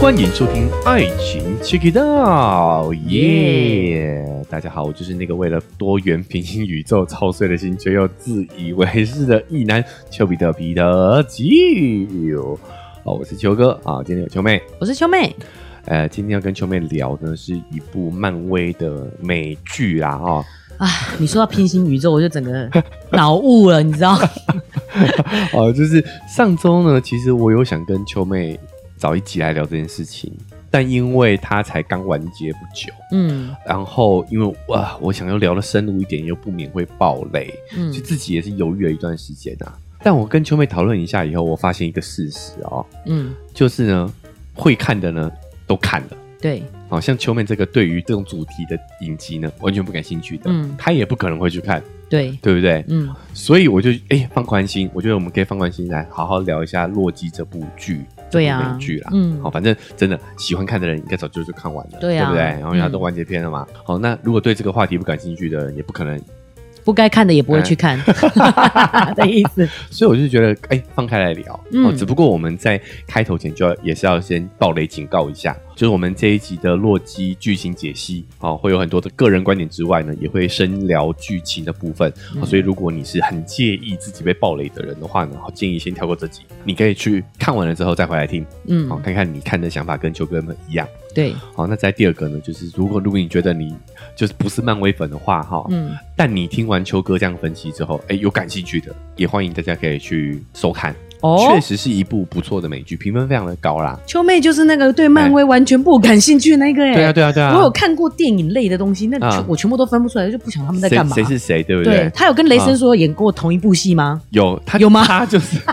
欢迎收听《爱情 Check It Out》，耶！大家好，我就是那个为了多元平行宇宙操碎了心却又自以为是的异男丘比特彼得基。哦，我是丘哥啊，今天有丘妹，我是秋妹。呃，今天要跟丘妹聊的是一部漫威的美剧啦，哈、啊，你说到平行宇宙，我就整个脑雾了，你知道？哦，就是上周呢，其实我有想跟秋妹找一集来聊这件事情，但因为它才刚完结不久，嗯。然后因为哇，我想要聊的深入一点，又不免会爆雷，嗯。就自己也是犹豫了一段时间啊。但我跟秋妹讨论一下以后，我发现一个事实哦，嗯，就是呢，会看的呢都看了。对，好、像秋妹这个对于这种主题的影集呢，完全不感兴趣的，嗯。她也不可能会去看，对，对不对？嗯所以我就哎、放宽心，我觉得我们可以放宽心来好好聊一下《洛基》这部剧，美剧啦。嗯好，反正真的喜欢看的人应该早就就看完了，对啊不对？然后因为它都嗯完结篇了嘛。好，那如果对这个话题不感兴趣的人，也不可能，不该看的也不会去看 的意思。所以我就觉得哎、放开来聊。嗯哦，只不过我们在开头前就要也是要先暴雷警告一下，就是我们这一集的洛基剧情解析，哦，会有很多的个人观点之外呢，也会深聊剧情的部分。嗯哦所以如果你是很介意自己被暴雷的人的话呢，好建议先跳过这集，你可以去看完了之后再回来听，嗯好、，看看你看的想法跟秋哥们一样。对，好，那在第二个呢，就是如果如果你觉得你就是不是漫威粉的话，哈、嗯但你听完秋哥这样分析之后，哎，有感兴趣的，也欢迎大家可以去收看。哦确，实是一部不错的美剧，评分非常的高啦。秋妹就是那个对漫威完全不感兴趣的那个哎。对啊，对啊，对啊。我有看过电影类的东西，那啊全我全部都分不出来，就不想他们在干嘛。谁谁是谁，对不对对？他有跟雷神说演过同一部戏吗？有他有吗他就是。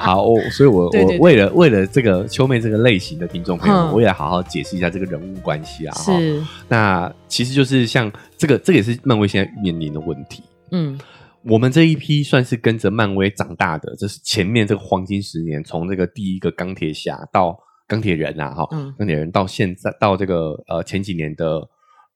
好，我所以我，对对对我为了为了这个秋妹这个类型的听众朋友，嗯我也好好解释一下这个人物关系啊。哈是，那其实就是像这个，这个也是漫威现在面临的问题。嗯我们这一批算是跟着漫威长大的，这是前面这个黄金十年，从这个第一个钢铁侠到钢铁人啊，哈、嗯。钢铁人到现在到这个呃前几年的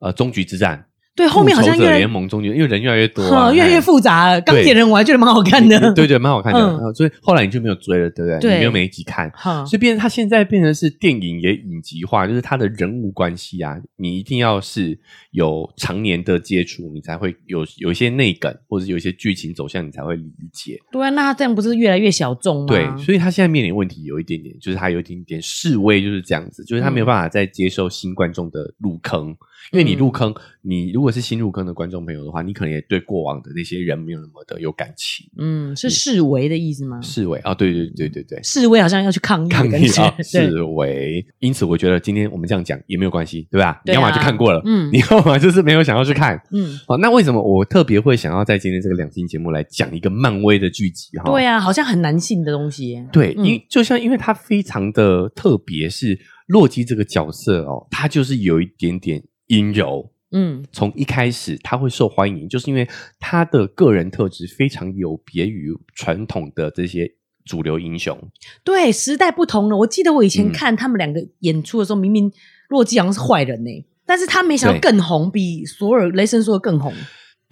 呃终局之战，对，后面好像复仇者越来联盟中间，因为人越来越多、越来越哎复杂了。钢铁人我还觉得蛮好看的，对对，蛮好看的、所以后来你就没有追了，对不对？对你没有每一集看。哈所以变成他现在变成是电影也影集化，就是他的人物关系啊，你一定要是有常年的接触，你才会有有一些内梗，或者有一些剧情走向，你才会理解。对啊，那他这样不是越来越小众吗？对，所以他现在面临问题有一点点，就是他有一点点示威，就是这样子，就是他没有办法再接受新观众的入坑，因为你入坑，你如果是新入坑的观众朋友的话，你可能也对过往的那些人没有那么的有感情。嗯，是示威的意思吗？示威啊，对对对对对，示威好像要去抗议抗议啊，示威。因此，我觉得今天我们这样讲也没有关系，对吧？你对啊要么就看过了，嗯你要么就是没有想要去看。嗯，好，那为什么我特别会想要在今天这个两期节目来讲一个漫威的剧集哈？对啊，好像很男性的东西耶，对，嗯因就像因为他非常的特别，是洛基这个角色哦，他就是有一点点阴柔。嗯从一开始他会受欢迎，就是因为他的个人特质非常有别于传统的这些主流英雄。对，时代不同了。我记得我以前嗯看他们两个演出的时候，明明洛基好像是坏人呢，但是他没想到更红，比索尔雷神说的更红。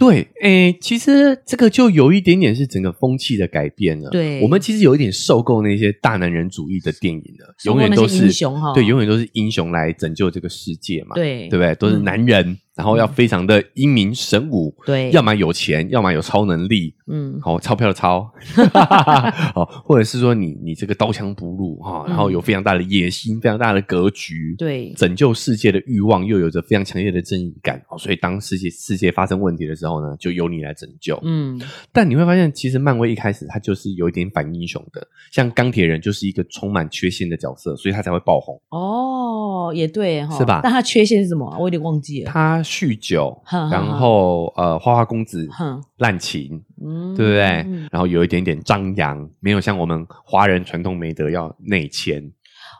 对，诶，其实这个就有一点点是整个风气的改变了。对我们其实有一点受够那些大男人主义的电影了，永远都是英雄哈对，永远都是英雄来拯救这个世界嘛。对对不对？都是嗯男人，然后要非常的英明神武，对要么有钱，要么有超能力，嗯好、钞票的钞，好，或者是说你你这个刀枪不入哈、然后有非常大的野心，非常大的格局，嗯对拯救世界的欲望，又有着非常强烈的正义感哦，所以当世界世界发生问题的时候呢，就由你来拯救。嗯但你会发现，其实漫威一开始它就是有一点反英雄的，像钢铁人就是一个充满缺陷的角色，所以他才会爆红。哦，也对哈，是吧但他缺陷是什么啊？我有点忘记了。他酗酒，然后呃，花花公子哼，滥情，嗯。对不对？嗯。然后有一点点张扬，没有像我们华人传统美德要内迁。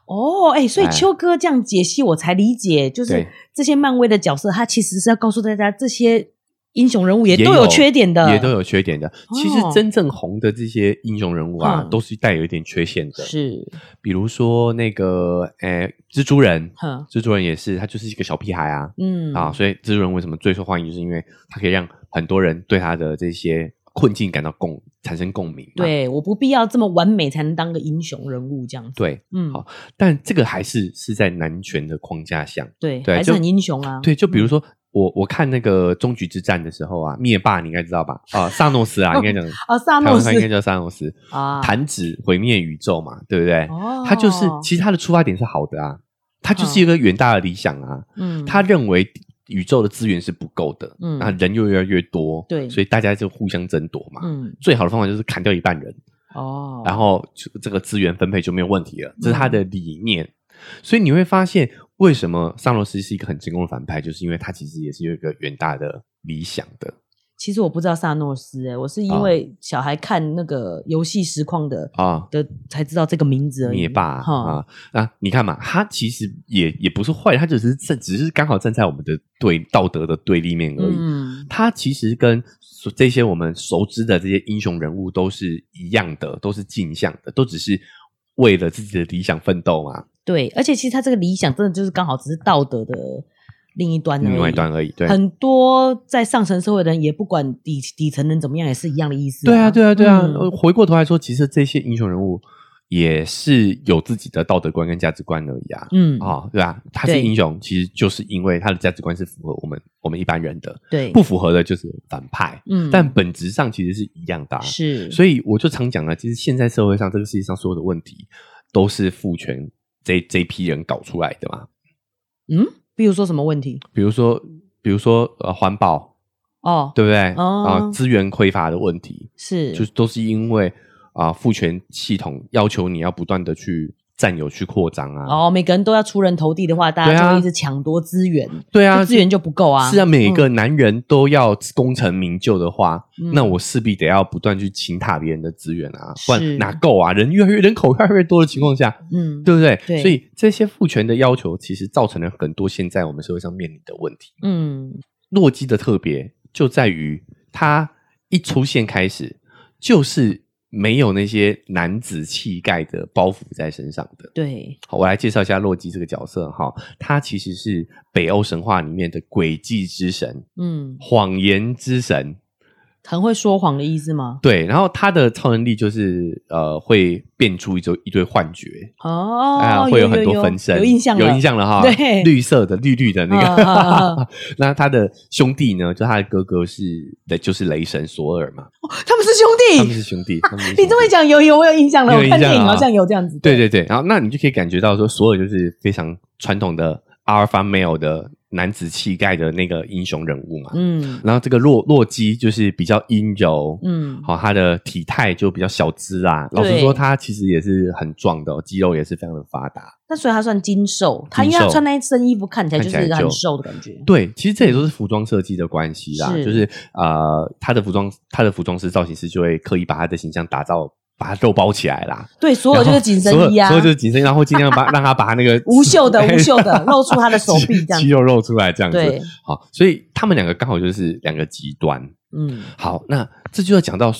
哦，哎，所以哎。秋哥这样解析，我才理解，就是对。这些漫威的角色，他其实是要告诉大家，这些英雄人物也也都有缺点的，也都有缺点的。其实哦真正红的这些英雄人物啊，嗯都是带有一点缺陷的。是，比如说那个，诶，蜘蛛人，蜘蛛人也是，他就是一个小屁孩啊，嗯啊，所以蜘蛛人为什么最受欢迎，就是因为他可以让很多人对他的这些困境感到共产生共鸣。对，我不必要这么完美才能当个英雄人物这样子。对，嗯，好但这个还是是在男权的框架下。对，对还是很英雄啊。对，就比如说我我看那个终局之战的时候啊，灭霸你应该知道吧？啊，萨诺斯啊，应该讲啊，萨诺斯应该叫萨诺斯，啊，弹指毁灭宇宙嘛，对不对？哦他就是其实他的出发点是好的啊，他就是一个远大的理想啊。嗯，他认为宇宙的资源是不够的，嗯那人又越来越多，对所以大家就互相争夺嘛。嗯最好的方法就是砍掉一半人，哦，然后就这个资源分配就没有问题了，这是他嗯的理念。所以你会发现，为什么萨诺斯是一个很成功的反派，就是因为他其实也是有一个远大的理想的其实我不知道萨诺斯，哎，我是因啊为小孩看那个游戏实况的啊。的才知道这个名字而已。灭霸哈啊，那你看嘛，他其实也也不是坏，他只是站，只是刚好站在我们的对道德的对立面而已。嗯，他其实跟所这些我们熟知的这些英雄人物都是一样的，都是镜像的，都只是为了自己的理想奋斗嘛，对，而且其实他这个理想真的就是刚好只是道德的另一端而已，另外一端而已。对，很多在上层社会的人也不管底底层人怎么样，也是一样的意思、对啊，对啊，对啊。回过头来说，其实这些英雄人物也是有自己的道德观跟价值观而已啊。嗯，啊、对啊？他是英雄，其实就是因为他的价值观是符合我们我们一般人的，对，不符合的就是反派。嗯，但本质上其实是一样的、啊。是，所以我就常讲了，其实现在社会上这个世界上所有的问题都是父权这这批人搞出来的嘛。嗯，比如说什么问题？比如说，比如说呃环保，哦，对不对？哦啊，资源匮乏的问题，是，就是都是因为啊父权系统要求你要不断的去占有、去扩张啊。哦，每个人都要出人头地的话，大家就会一直抢夺资源，对啊，资源就不够啊。是啊，每个男人都要功成名就的话，嗯那我势必得要不断去倾踏别人的资源啊，不然哪够啊？人越来越人口越来越多的情况下，嗯，对不对？对所以这些父权的要求，其实造成了很多现在我们社会上面临的问题。嗯，洛基的特别就在于他一出现开始就是没有那些男子气概的包袱在身上的。对，好，我来介绍一下洛基这个角色哈，他其实是北欧神话里面的诡计之神、嗯，谎言之神。很会说谎的意思吗？对，然后他的超能力就是呃，会变出一堆一堆幻觉，哦，啊，会有很多分身，有印象了，有印象了哈。对绿色的、绿绿的那个。啊啊啊 那他的兄弟呢？就他的哥哥是的，就是雷神索尔嘛，他们是兄他们弟。是兄弟。他们是兄弟你这么一讲，有有我有印象了，我有印象啊看电影好像有这样子。对对对，然后那你就可以感觉到说，索尔就是非常传统的阿尔法 male 的男子气概的那个英雄人物嘛。嗯然后这个洛洛基就是比较阴柔，嗯，好、他的体态就比较小资啦。老实说，他其实也是很壮的、哦，肌肉也是非常的发达。那所以他算精瘦，他因为他穿那一身衣服看起来就看起来就是很瘦的感觉。对，其实这也都是服装设计的关系啦，是就是呃，他的服装，他的服装师、造型师就会刻意把他的形象打造，把他肉包起来啦。对，所有就是紧身衣啊所有所，有就是紧身衣，然后尽量把 让他把那个无袖的无袖的露出他的手臂这样肌肉露出来这样子。好，所以他们两个刚好就是两个极端。嗯好，那这就要讲到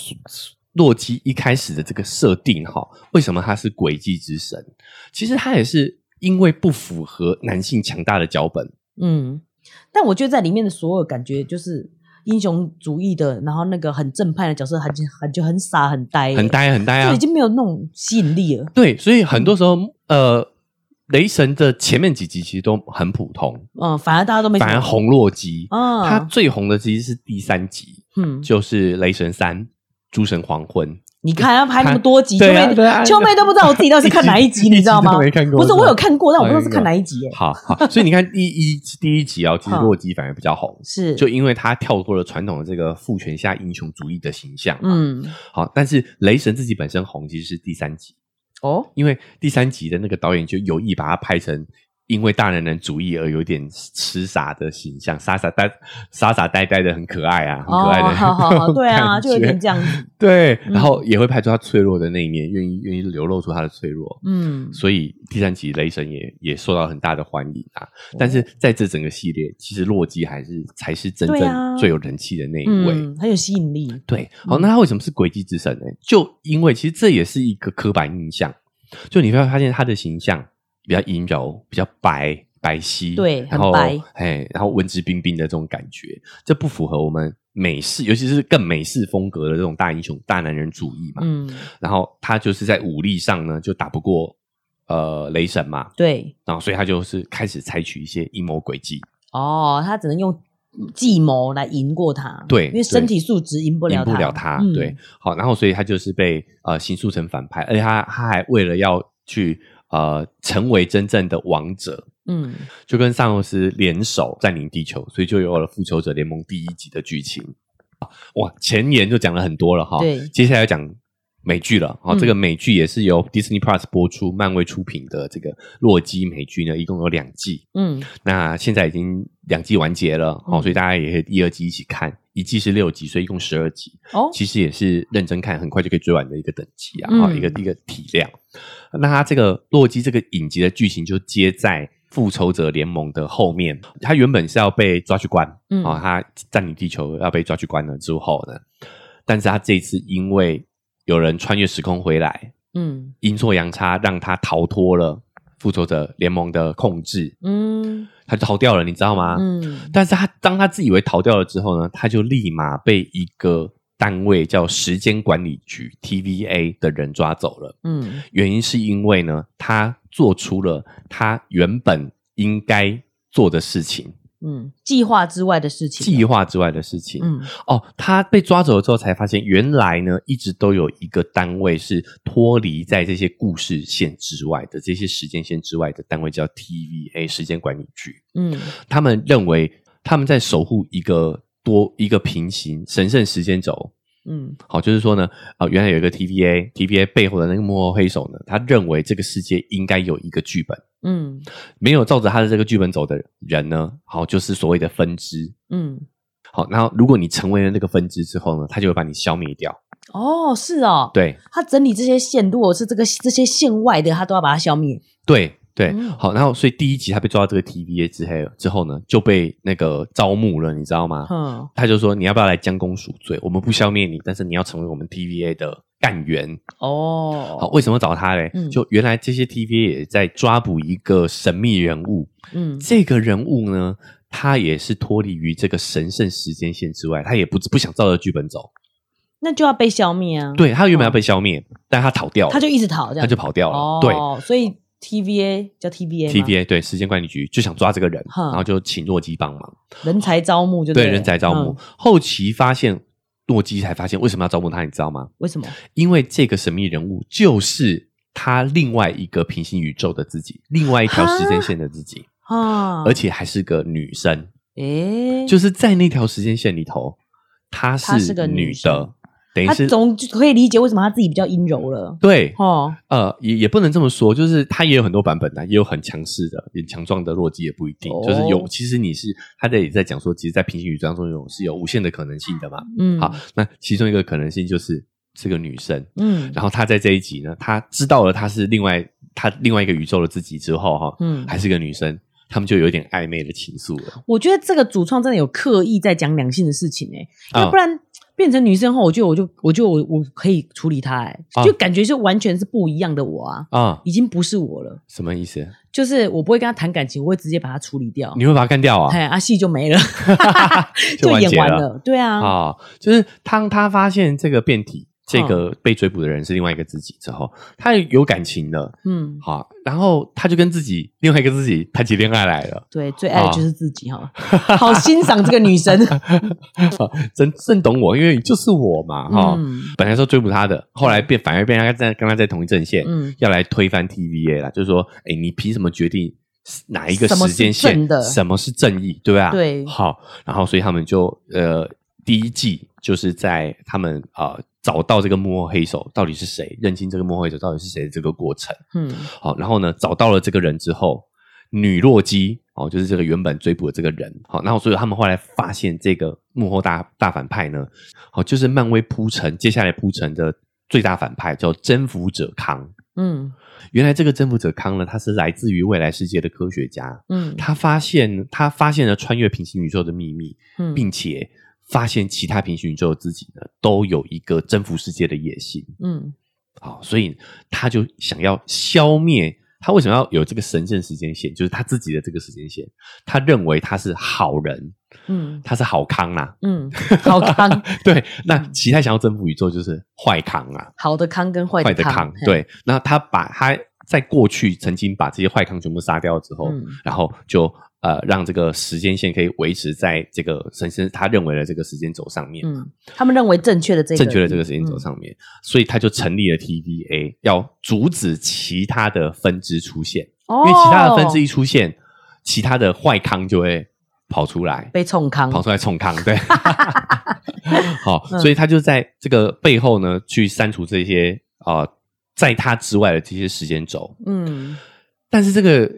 洛基一开始的这个设定哈，为什么他是诡计之神？其实他也是因为不符合男性强大的脚本，嗯，但我觉得在里面的所有感觉就是英雄主义的，然后那个很正派的角色，很很就很傻很呆，很，呆很呆啊就已。经没有那种吸引力了。对，所以很多时候，呃，雷神的前面几集其实都很普通，嗯，反而大家都没反而红洛基，嗯，他最红的其实是第三集，嗯，就是雷神三。诸神黄昏，你看要拍那么多集，秋妹秋妹都不知道我自己到底是看哪一集，一集你知道吗看？过不是我有看过，但我不知道是看哪一集耶。好好，所以你看第一第一集哦，其实好洛基反而比较红，是，就因为他跳脱了传统的这个父权下英雄主义的形象嘛。嗯，好，但是雷神自己本身红其实是第三集，哦，因为第三集的那个导演就有意把它拍成因为大男人主义而有点痴傻的形象，傻傻呆傻傻呆呆的，很可爱啊，很可爱的、哦，好好好，对啊，就有点这样子，对，嗯。然后也会拍出他脆弱的那一面，愿意愿意流露出他的脆弱。嗯，所以第三集雷神也也受到很大的欢迎啊，哦。但是在这整个系列，其实洛基还是才是真正最有人气的那一位。嗯，很有吸引力，对，好，那他为什么是诡计之神呢？就因为其实这也是一个刻板印象，就你会发现他的形象比较阴柔，比较白白皙，对然后很白。哎，然后文质彬彬的这种感觉，这不符合我们美式，尤其是更美式风格的这种大英雄、大男人主义嘛。嗯，然后他就是在武力上呢，就打不过呃雷神嘛，对，然后所以他就是开始采取一些阴谋诡计，哦，他只能用计谋来赢过他，对因为身体素质赢不了赢他，不了他。嗯。对，好，然后所以他就是被呃形塑成反派，而且他他还为了要去呃成为真正的王者，嗯，就跟萨诺斯联手占领地球，所以就有了复仇者联盟第一集的剧情。哇，前言就讲了很多了哈，对接下来要讲美剧了。好、嗯这个美剧也是由 Disney Plus 播出，漫威出品的这个洛基美剧呢，一共有两季。嗯，那现在已经两季完结了，哦，嗯所以大家也可以一、二季一起看，一季是六集，所以一共十二集。哦，其实也是认真看，很快就可以追完的一个等级啊，一个一个体量。那它这个洛基这个影集的剧情就接在复仇者联盟的后面，他原本是要被抓去关，嗯啊、他占领地球要被抓去关了之后呢，但是他这次因为有人穿越时空回来，嗯阴错阳差让他逃脱了复仇者联盟的控制，嗯。他就逃掉了，你知道吗？嗯。但是他当他自以为逃掉了之后呢，他就立马被一个单位叫时间管理局 TVA 的人抓走了。嗯。原因是因为呢，他做出了他原本应该做的事情，嗯，计划之外的事情，计划之外的事情。嗯哦，他被抓走了之后，才发现原来呢，一直都有一个单位是脱离在这些故事线之外的这些时间线之外的单位，叫 TVA 时间管理局。嗯他们认为他们在守护一个多一个平行神圣时间轴。嗯好，就是说呢，啊、原来有一个 TVA，TVA 背后的那个幕后黑手呢，他认为这个世界应该有一个剧本，嗯没有照着他的这个剧本走的人呢，好，就是所谓的分支。嗯，好，然后如果你成为了那个分支之后呢，他就会把你消灭掉。哦，是哦，对他整理这些线，如果是这个这些线外的，他都要把它消灭。对对，嗯好，然后所以第一集他被抓到这个 TVA 之后之后呢，就被那个招募了，你知道吗？嗯，他就说你要不要来将功赎罪？我们不消灭你，但是你要成为我们 TVA 的干员。哦，好，为什么找他嘞？嗯就原来这些 TVA 也在抓捕一个神秘人物，嗯这个人物呢，他也是脱离于这个神圣时间线之外，他也不不想照着剧本走。那就要被消灭啊。，对他原本要被消灭，但他逃掉了，他就一直逃，他就跑掉了。哦，对。所以 TVA 叫 TVA，TVA 对时间管理局就想抓这个人，然后就请洛基帮忙，人才招募就对了人才招募。嗯后期发现洛基才发现为什么要招募他，你知道吗？为什么？因为这个神秘人物就是他另外一个平行宇宙的自己，另外一条时间线的自己，啊，而且还是个女生，诶，就是在那条时间线里头，她她是个女的，等于他是总可以理解为什么他自己比较阴柔了。对。哦，呃，也也不能这么说，就是他也有很多版本的，也有很强势的、很强壮的洛基，也不一定。哦就是有，其实你是他在也在讲说，其实，在平行宇宙当中有是有无限的可能性的嘛。嗯，好，，那其中一个可能性就是是个女生，嗯然后她在这一集呢，她知道了她是另外她另外一个宇宙的自己之后，哈，嗯，还是个女生，他们就有一点暧昧的情愫了。我觉得这个主创真的有刻意在讲两性的事情诶、啊要不然变成女生后，我就我就我就我我可以处理她诶、啊就感觉就完全是不一样的我啊，啊，已经不是我了。什么意思？就是我不会跟她谈感情，我会直接把她处理掉。你会把她干掉啊？哎，啊戏就没了，就完结了演完了。对啊，啊，就是当他发现这个变体，这嗯。个被追捕的人是另外一个自己之后，他有感情的，嗯，好，然后他就跟自己另外一个自己谈起恋爱来了，对，最爱的就是自己哈，好欣赏这个女生。真真懂我，因为就是我嘛，哈、嗯。本来说追捕他的，后来变反而变他在跟他在同一阵线，嗯。要来推翻 TVA 啦，就是说，哎，你凭什么决定哪一个时间线的？什么是正义，对吧？对。好，然后所以他们就呃，第一季就是在他们啊、呃找到这个幕后黑手到底是谁，认清这个幕后黑手到底是谁的这个过程。嗯好，然后呢，找到了这个人之后，女洛基哦，就是这个原本追捕的这个人。好，然后所以他们后来发现这个幕后大大反派呢，好，就是漫威铺陈接下来铺陈的最大反派叫征服者康。嗯原来这个征服者康呢，他是来自于未来世界的科学家，嗯他发现他发现了穿越平行宇宙的秘密，嗯，并且发现其他平行宇宙的自己呢，都有一个征服世界的野心。嗯。好，所以他就想要消灭他为什么要有这个神圣时间线？就是他自己的这个时间线，他认为他是好人，嗯。他是好康啦、嗯，好康，对，那其他想要征服宇宙就是坏康啊，好的康跟坏坏的的康，嘿，对，那他把他在过去曾经把这些坏康全部杀掉之后，嗯。然后就呃让这个时间线可以维持在这个神圣他认为的这个时间轴上面。嗯，他们认为正确的这个正确的这个时间轴嗯上面，所以他就成立了 TVA，要阻止其他的分支出现，哦因为其他的分支一出现，其他的坏康就会跑出来，被冲康，跑出来冲康，对，好，嗯所以他就在这个背后呢，去删除这些呃，在他之外的这些时间轴。嗯，但是这个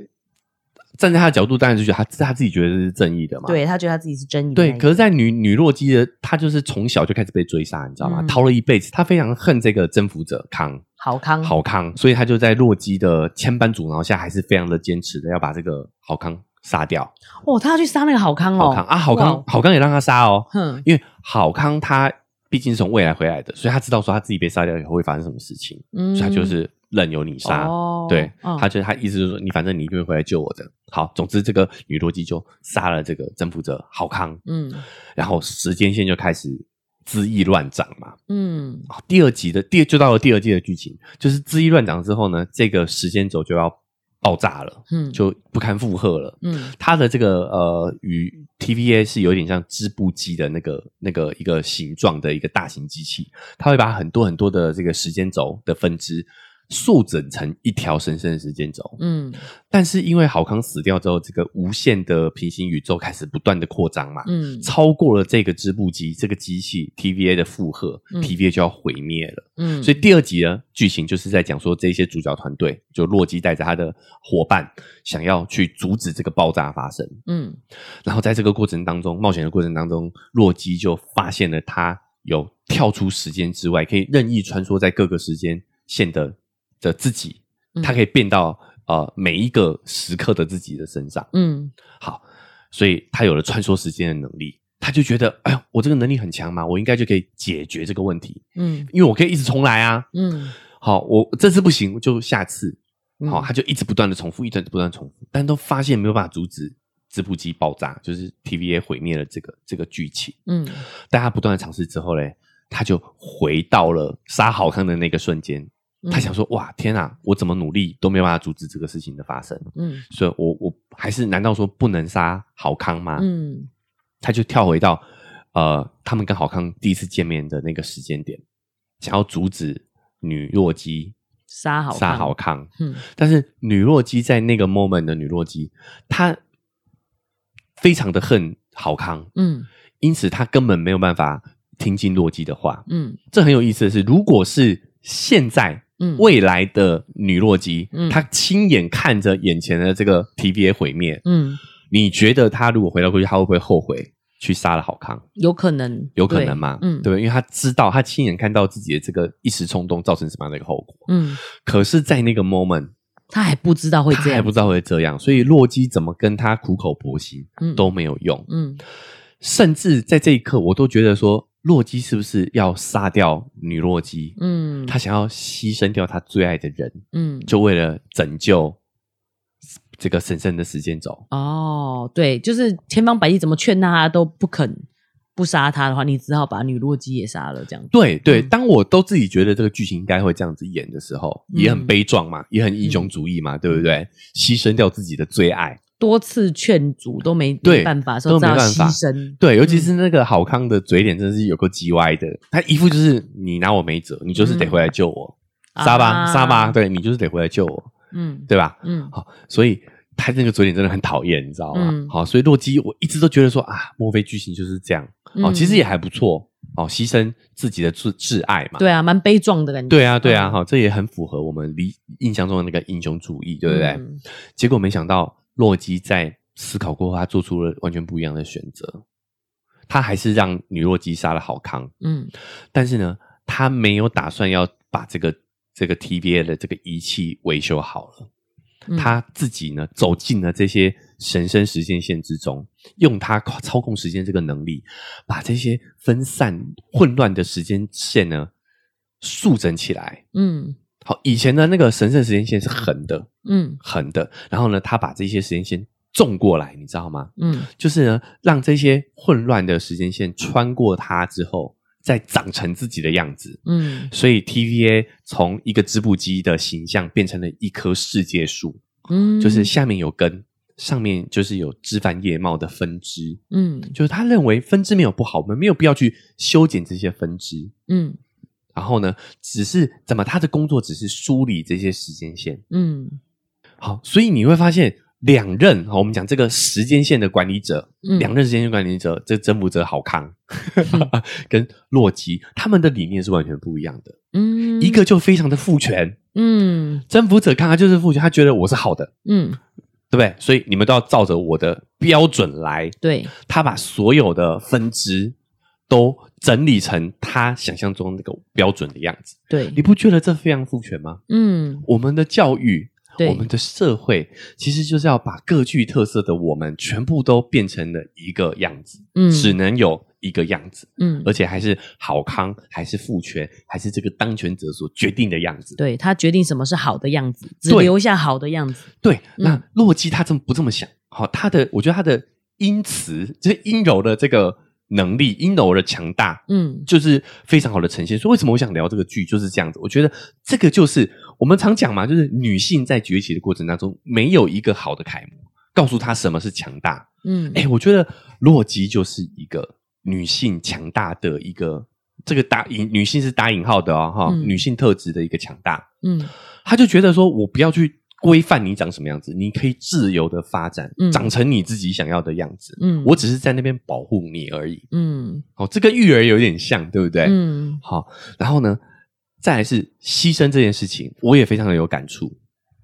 站在他的角度，当然就觉得他他自己觉得这是正义的嘛，对他觉得他自己是正义的对。可是，在女女洛基的，她就是从小就开始被追杀，你知道吗？嗯。逃了一辈子，她非常恨这个征服者康。好康，好康，所以她就在洛基的千般阻挠下，还是非常的坚持的要把这个好康杀掉。哦，他要去杀那个好康哦，好康啊，好康哇，好康也让他杀哦，哼，因为好康他毕竟是从未来回来的，所以他知道说他自己被杀掉以后会发生什么事情，嗯。所以他就是任由你杀。哦对，嗯他就他意思就是说，你反正你一定会回来救我的。好，总之这个女洛基就杀了这个征服者郝康，嗯然后时间线就开始恣意乱涨嘛。嗯啊第二集的第就到了第二季的剧情，就是恣意乱涨之后呢，这个时间轴就要爆炸了，嗯，就不堪负荷了。嗯它的这个呃与 TVA 是有点像织布机的那个那个一个形状的一个大型机器，它会把很多很多的这个时间轴的分支速整成一条神圣的时间轴。嗯但是因为郝康死掉之后，这个无限的平行宇宙开始不断的扩张嘛，嗯超过了这个织布机这个机器 TVA 的负荷、嗯 t v a 就要毁灭了。嗯，所以第二集呢，剧情就是在讲说这些主角团队，就洛基带着他的伙伴，想要去阻止这个爆炸发生。嗯然后在这个过程当中，冒险的过程当中，洛基就发现了他有跳出时间之外，可以任意穿梭在各个时间线的的自己，嗯他可以变到呃每一个时刻的自己的身上。嗯好，所以他有了穿梭时间的能力，他就觉得，哎呦，我这个能力很强嘛，我应该就可以解决这个问题，嗯因为我可以一直重来啊。嗯好，我这次不行，就下次。嗯好，他就一直不断的重复，一直不断重复，但都发现没有办法阻止织布机爆炸，就是 TVA 毁灭了这个这个剧情。嗯但他不断的尝试之后嘞，他就回到了杀好康的那个瞬间。嗯。他想说：哇，天啊，我怎么努力都没有办法阻止这个事情的发生，嗯。所以我我还是难道说不能杀好康吗？嗯。他就跳回到呃，他们跟好康第一次见面的那个时间点，想要阻止女洛基杀好杀康好康。嗯。但是女洛基在那个 moment 的女洛基，她非常的恨好康，嗯。因此她根本没有办法听进洛基的话。嗯。这很有意思的是，如果是现在嗯。未来的女洛基，嗯。她亲眼看着眼前的这个 TVA 毁灭，嗯，你觉得她如果回到过去，她会不会后悔去杀了郝康？有可能有可能嘛？对嗯。对？因为她知道，她亲眼看到自己的这个一时冲动造成什么样的一个后果。嗯，可是，在那个 moment，他还不知道会这样，他还不知道会这样，所以洛基怎么跟他苦口婆心嗯。都没有用，嗯。甚至在这一刻，我都觉得说，洛基是不是要杀掉女洛基？嗯他想要牺牲掉他最爱的人，嗯就为了拯救这个神圣的时间轴。哦，对，就是千方百计怎么劝他都不肯不杀他的话，你只好把女洛基也杀了，这样。对对，嗯当我都自己觉得这个剧情应该会这样子演的时候，嗯也很悲壮嘛，也很英雄主义嘛，对不对？牺牲掉自己的最爱，多次劝阻都没办法，都说没办法牺牲。对，尤其是那个郝康的嘴脸，真的是有够叽歪的。他一副就是你拿我没辙，你就是得回来救我，嗯杀吧、啊杀吧，对你就是得回来救我，嗯对吧？嗯好，所以他那个嘴脸真的很讨厌，你知道吗？嗯好，所以洛基我一直都觉得说啊，莫非剧情就是这样？哦，嗯其实也还不错哦，牺牲自己的挚挚爱嘛。对啊，蛮悲壮的感觉。对啊，对啊，嗯好，这也很符合我们理印象中的那个英雄主义，对不对？嗯结果没想到洛基在思考过后，他做出了完全不一样的选择。他还是让女洛基杀了好康，嗯但是呢，他没有打算要把这个这个 TVA 的这个仪器维修好了。嗯他自己呢走进了这些神圣时间线之中，用他操控时间这个能力，把这些分散混乱的时间线呢速整起来。嗯好，以前的那个神圣时间线是横的，嗯横的，然后呢，他把这些时间线纵过来，你知道吗？嗯就是呢，让这些混乱的时间线穿过它之后，再长成自己的样子。嗯所以 TVA 从一个织布机的形象变成了一棵世界树，嗯，就是下面有根，上面就是有枝繁叶茂的分支。嗯就是他认为分支没有不好，我们没有必要去修剪这些分支。嗯然后呢，只是怎么他的工作只是梳理这些时间线。嗯好，所以你会发现两任，好我们讲这个时间线的管理者，嗯两任时间线管理者，这征服者好康、跟洛基，他们的理念是完全不一样的。嗯，一个就非常的父权，嗯征服者看他就是父权，他觉得我是好的，嗯对不对？所以你们都要照着我的标准来。对，他把所有的分支都整理成他想象中那个标准的样子，对你，不觉得这非常父权吗？嗯我们的教育，我们的社会，其实就是要把各具特色的我们全部都变成了一个样子，嗯只能有一个样子，嗯而且还是好康，还是父权，还是这个当权者所决定的样子。对他决定什么是好的样子，只留下好的样子。对，那嗯洛基他这么不这么想？好，他的我觉得他的阴词，就是阴柔的这个能力，阴柔的强大，嗯就是非常好的呈现。所以为什么我想聊这个剧就是这样子？我觉得这个就是我们常讲嘛，就是女性在崛起的过程当中，没有一个好的楷模，告诉她什么是强大。嗯哎，我觉得洛基就是一个女性强大的一个。这个打引女性是打引号的哦，哈、嗯女性特质的一个强大，嗯他就觉得说，我不要去规范你长什么样子，你可以自由的发展，嗯长成你自己想要的样子。嗯，我只是在那边保护你而已。嗯哦，这跟育儿有点像，对不对？嗯好，然后呢，再来是牺牲这件事情，我也非常的有感触。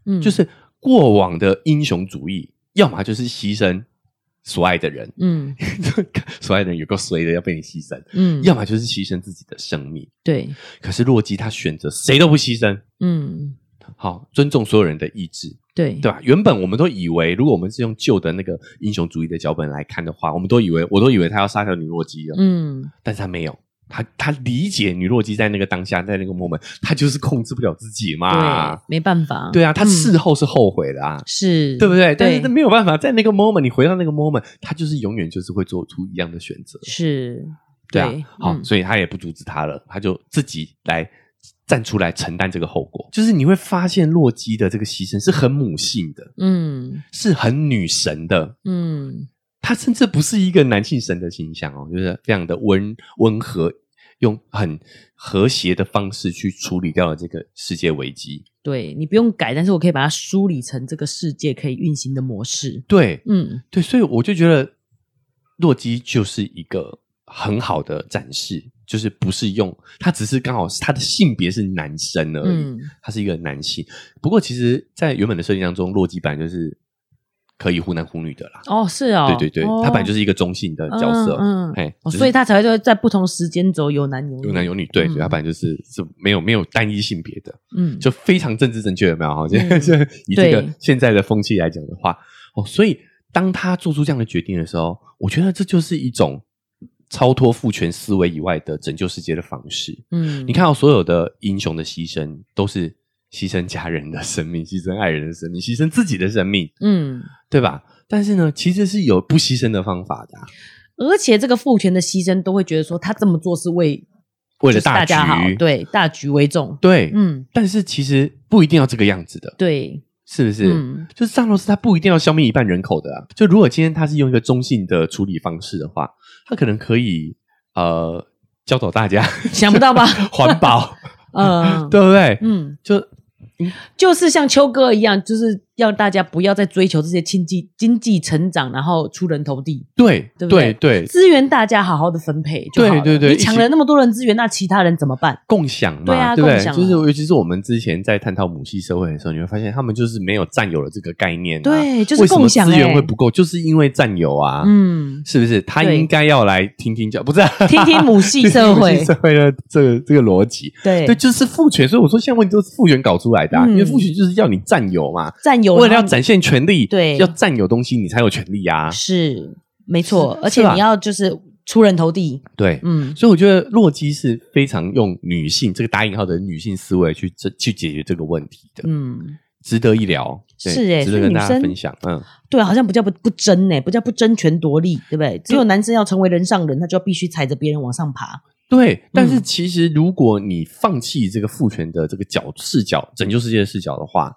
嗯，就是过往的英雄主义，要么就是牺牲所爱的人，嗯 所爱的人有个衰的要被你牺牲，嗯，要么就是牺牲自己的生命。对，可是洛基他选择谁都不牺牲，嗯好，尊重所有人的意志。对对吧？原本我们都以为，如果我们是用旧的那个英雄主义的脚本来看的话，我们都以为，我都以为他要杀掉女洛基了，嗯但是他没有，他他理解女洛基在那个当下，在那个 moment，他就是控制不了自己嘛对，，没办法，对啊，他嗯事后是后悔的啊，是，对不对？但是对没有办法，在那个 moment，你回到那个 moment，他就是永远就是会做出一样的选择，是，对啊，好，嗯所以他也不阻止他了，他就自己来。站出来承担这个后果，就是你会发现洛基的这个牺牲是很母性的，嗯。是很女神的，嗯。他甚至不是一个男性神的形象哦，就是非常的温温和，用很和谐的方式去处理掉了这个世界危机。对你不用改，但是我可以把它梳理成这个世界可以运行的模式。对。嗯。对，所以我就觉得洛基就是一个很好的展示，就是不是用他只是刚好是他的性别是男生而已，嗯他是一个男性。不过其实，在原本的设定当中，洛基本来就是可以忽男忽女的啦。哦，是哦，对对对，哦他本来就是一个中性的角色，嗯嗯嘿，哦，所以他才会在不同时间轴有男有女，有男有女，对，嗯所以他本来就是是没有没有单一性别的，嗯，就非常政治正确，有没有？哈，嗯现在 以这个现在的风气来讲的话，哦，所以当他做出这样的决定的时候，我觉得这就是一种超脱父权思维以外的拯救世界的方式。嗯，你看到所有的英雄的牺牲，都是牺牲家人的生命，牺牲爱人的生命，牺牲自己的生命，嗯，对吧？但是呢，其实是有不牺牲的方法的啊、而且这个父权的牺牲都会觉得说他这么做是为为了大局，大家好，对大局为重，对，嗯，但是其实不一定要这个样子的，对，是不是？嗯就是萨洛斯他不一定要消灭一半人口的啊。就如果今天他是用一个中性的处理方式的话，他可能可以呃教导大家 想不到吧？环保，嗯，对不对？嗯，就就是像秋哥一样，就是要大家不要再追求这些经济经济成长，然后出人头地，对对不对对对，资源大家好好的分配就好了。对对对你抢了那么多人资源，那其他人怎么办？共享嘛，对啊就是尤其是我们之前在探讨母系社会的时候，你会发现他们就是没有占有了这个概念、啊。对就是共享资源欸会不够，就是因为占有啊。嗯，是不是？他应该要来听听教，不是、啊？听听母系社会社会的这个这个逻辑。对对，就是父权，所以我说现在问题都是父权搞出来的、啊，嗯因为父权就是要你占有嘛，占有，为了要展现权利，对要占有东西，你才有权利啊。是没错，而且你要就是出人头地。对，嗯，所以我觉得洛基是非常用女性这个打引号的女性思维去这去解决这个问题的，嗯，值得一聊。对是欸值得跟大家分享。嗯，对啊，好像不叫不不争呢、不叫不争权夺利，对不对？只有男生要成为人上人，他就要必须踩着别人往上爬。对。但是嗯其实如果你放弃这个父权的这个角视角，拯救世界的视角的话，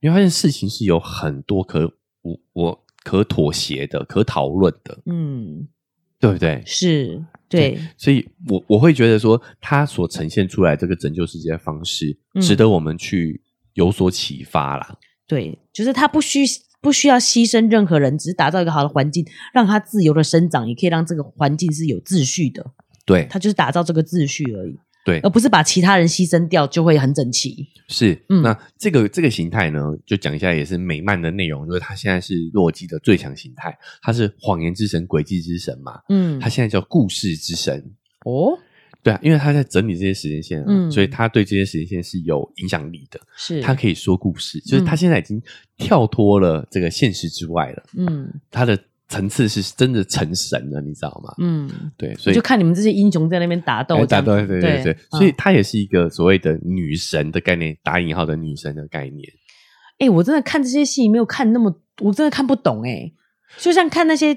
你会发现事情是有很多可我我可妥协的、可讨论的，嗯，对不对？是，对，所以我我会觉得说，他所呈现出来这个拯救世界的方式，嗯值得我们去有所启发啦。对，就是他不需不需要牺牲任何人，只是打造一个好的环境，让他自由的生长，也可以让这个环境是有秩序的。对他就是打造这个秩序而已，对。而，不是把其他人牺牲掉就会很整齐。是。嗯。那这个这个形态呢，就讲一下，也是美漫的内容，就是它现在是洛基的最强形态，他是谎言之神、诡计之神嘛，嗯。他，现在叫故事之神。哦，对啊，因为他在整理这些时间线、啊，嗯。所以他对这些时间线是有影响力的。是。他可以说故事，就是他嗯。现在已经跳脱了这个现实之外了，嗯。他的层次是真的成神了，你知道吗？嗯，对，所以就看你们这些英雄在那边打斗打对对对对，嗯所以它也是一个所谓的女神的概念，打引号的女神的概念。哎、我真的看这些戏没有看那么，我真的看不懂哎、就像看那些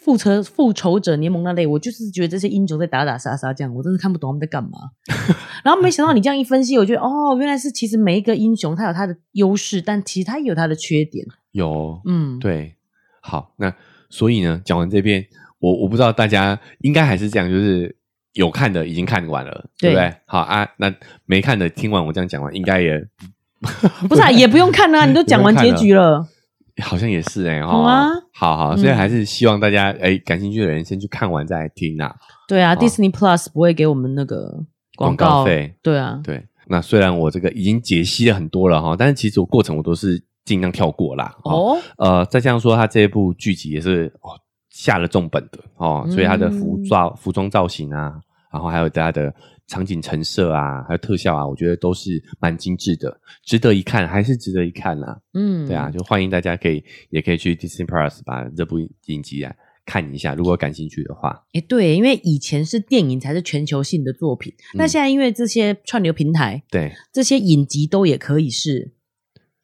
复仇复仇者联盟那类，我就是觉得这些英雄在打打杀杀这样，我真的看不懂他们在干嘛。然后没想到你这样一分析，我觉得哦，原来是其实每一个英雄他有他的优势，但其实他也有他的缺点。有，嗯，对，好，那所以呢，讲完这边，我我不知道大家应该还是这样，就是有看的已经看完了，对不对。对？好啊，那没看的听完我这样讲完，应该也不是啊，也不用看啊，你都讲完结局了。好像也是哎、欸，好啊。好所以还是希望大家哎、感兴趣的人先去看完再来听啊，对啊、哦 d i s n e y Plus 不会给我们那个广告。告费。对啊，对，那虽然我这个已经解析了很多了哈，但是其实我过程我都是尽量跳过啦。哦，哦，呃，再这样说，他这一部剧集也是哦下了重本的哦，所以他的服嗯装、服装造型啊，然后还有他的场景陈设啊，还有特效啊，我觉得都是蛮精致的，值得一看，还是值得一看啦。嗯，对啊，，就欢迎大家可以也可以去 Disney Plus 把这部影集啊看一下，如果感兴趣的话。哎，对，因为以前是电影才是全球性的作品，那嗯现在因为这些串流平台，对，这些影集都也可以是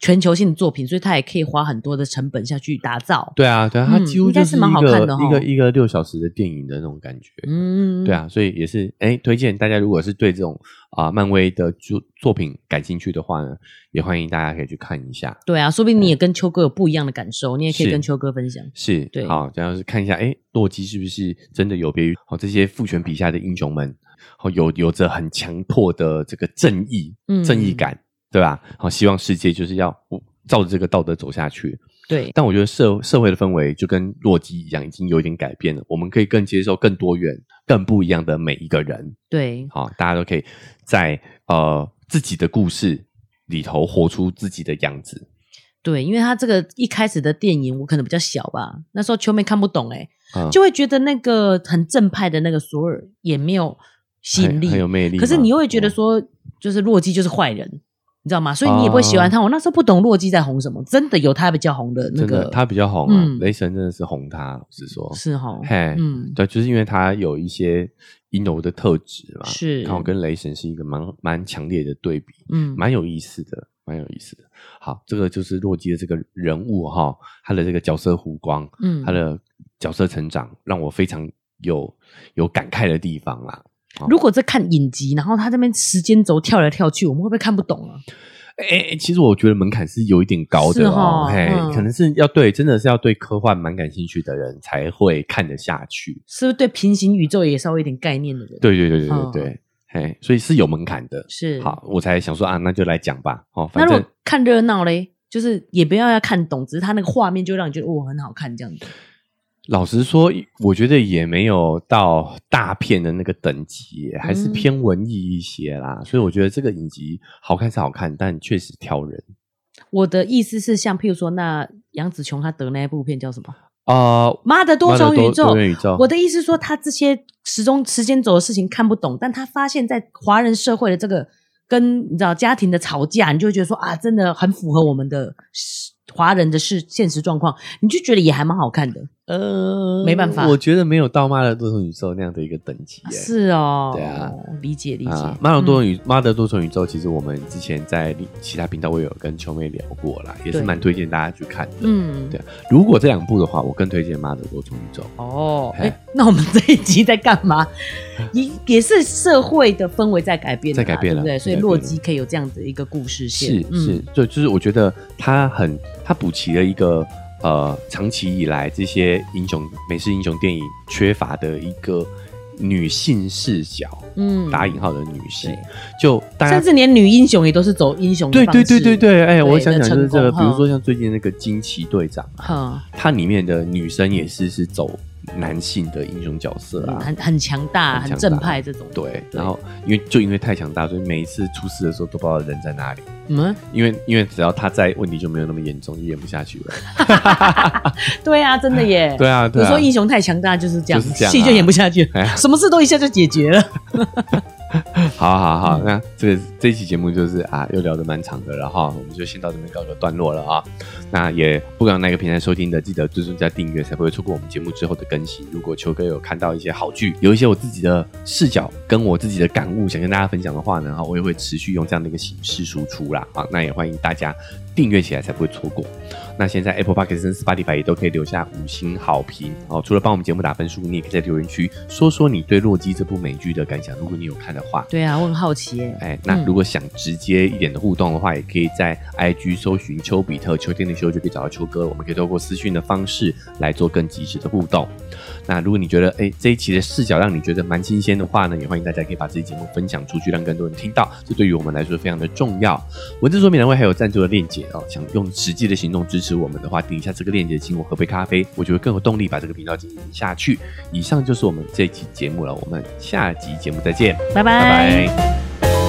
全球性的作品，所以它也可以花很多的成本下去打造。对啊，对啊，它嗯几乎应该蛮就是是一个好看的齁一个一个六小时的电影的那种感觉。嗯，对，啊，所以也是哎，推荐大家如果是对这种啊、漫威的作作品感兴趣的话呢，也欢迎大家可以去看一下。对啊，说不定你也跟秋哥有不一样的感受，你也可以跟秋哥分享。是，对好，这样是看一下，哎，洛基是不是真的有别于哦这些父权笔下的英雄们，哦有有着很强迫的这个正义、嗯正义感，对吧？好，希望世界就是要照着这个道德走下去。对，但我觉得社社会的氛围就跟洛基一样，已经有一点改变了。我们可以更接受更多元、更不一样的每一个人。对，好，大家都可以在呃自己的故事里头活出自己的样子。对，因为他这个一开始的电影我可能比较小吧，那时候秋妹看不懂、欸，嗯，就会觉得那个很正派的那个索尔也没有吸引力，很很有魅力。可是你又会觉得嗯说，就是洛基就是坏人，你知道吗？所以你也不会喜欢他。我那时候不懂洛基在红什么，真的有他比较红的那个，他比较红啊，嗯雷神真的是红他，老实说，是哈，嘿，嗯，对，就是因为他有一些阴柔的特质嘛，是然后跟雷神是一个蛮蛮强烈的对比，嗯，蛮有意思的，蛮有意思的。好，这个就是洛基的这个人物哈，他的这个角色弧光，嗯他的角色成长，让我非常有有感慨的地方啦。如果在看影集，然后他这边时间轴跳来跳去，我们会不会看不懂啊？哎、哎其实我觉得门槛是有一点高的哦，齁嘿，嗯可能是要对，真的是要对科幻蛮感兴趣的人才会看得下去。是不是对平行宇宙也稍微有点概念的人？，对对对对对嗯对，嘿，所以是有门槛的。是。好，我才想说啊，那就来讲吧。哦，反正那如果看热闹嘞，就是也不要要看懂，只是他那个画面就让你觉得哦很好看这样子。老实说，我觉得也没有到大片的那个等级，还是嗯偏文艺一些啦。所以我觉得这个影集好看是好看，但确实挑人。我的意思是，像譬如说，那杨紫琼她得那一部片叫什么？呃，妈的多重宇宙宇宙，我的意思是说，他这些时钟时间轴的事情看不懂，但他发现，在华人社会的这个跟你知道家庭的吵架，你就会觉得说啊，真的很符合我们的华人的是现实状况，你就觉得也还蛮好看的。呃，没办法我觉得没有到《妈的多重宇宙》那样的一个等级耶。是哦，对啊，理解理解。啊，妈的多重宇妈的多重宇宙，其实我们之前在其他频道我有跟秋妹聊过啦，也是蛮推荐大家去看的。嗯，对，如果这两部的话，我更推荐《妈的多重宇宙》。哦，哎，那我们这一集在干嘛？也也是社会的氛围在改变，在改变了对不对？所以洛基可以有这样的一个故事线，嗯是是，就就是我觉得他很他补齐了一个呃长期以来这些英雄美式英雄电影缺乏的一个女性视角，嗯。打引号的女性，就大家甚至连女英雄也都是走英雄的对对对对对，哎，对我想讲就是这个，比如说像最近那个惊奇队长啊，哈，它里面的女生也是是走男性的英雄角色啊，很很强大、很强大。很正派这种，对，然后因为就因为太强大，所以每一次出事的时候都不知道人在哪里。嗯，因为因为只要他在，问题就没有那么严重，就演不下去了。对啊，真的耶，对啊，对啊。有时候英雄太强大就是这样，就是这样啊。戏就演不下去哎，什么事都一下就解决了。好好好，嗯那这个这一期节目就是啊，又聊得蛮长的了哈，我们就先到这边告个段落了啊。那也不管哪个平台收听的，记得追踪加订阅，才不会错过我们节目之后的更新。如果球哥有看到一些好剧，有一些我自己的视角跟我自己的感悟，想跟大家分享的话呢，哈，我也会持续用这样的一个形式输出啦。好，那也欢迎大家订阅起来，才不会错过。那现在 Apple Podcast 跟 Spotify 也都可以留下五星好评哦。除了帮我们节目打分数，你也可以在留言区说说你对《洛基》这部美剧的感想。如果你有看的话，对啊，我很好奇耶。哎，那嗯如果想直接一点的互动的话，也可以在 IG 搜寻丘比特秋天的秋，就可以找到秋哥。我们可以透过私讯的方式来做更及时的互动。那如果你觉得哎这一期的视角让你觉得蛮新鲜的话呢，也欢迎大家可以把这期节目分享出去，让更多人听到。这对于我们来说非常的重要。文字说明栏位还有赞助的链接哦，想用实际的行动支持我们的话，点一下这个链接，请我喝杯咖啡，我就会更有动力把这个频道经营下去。以上就是我们这一期节目了，我们下集节目再见，拜拜拜拜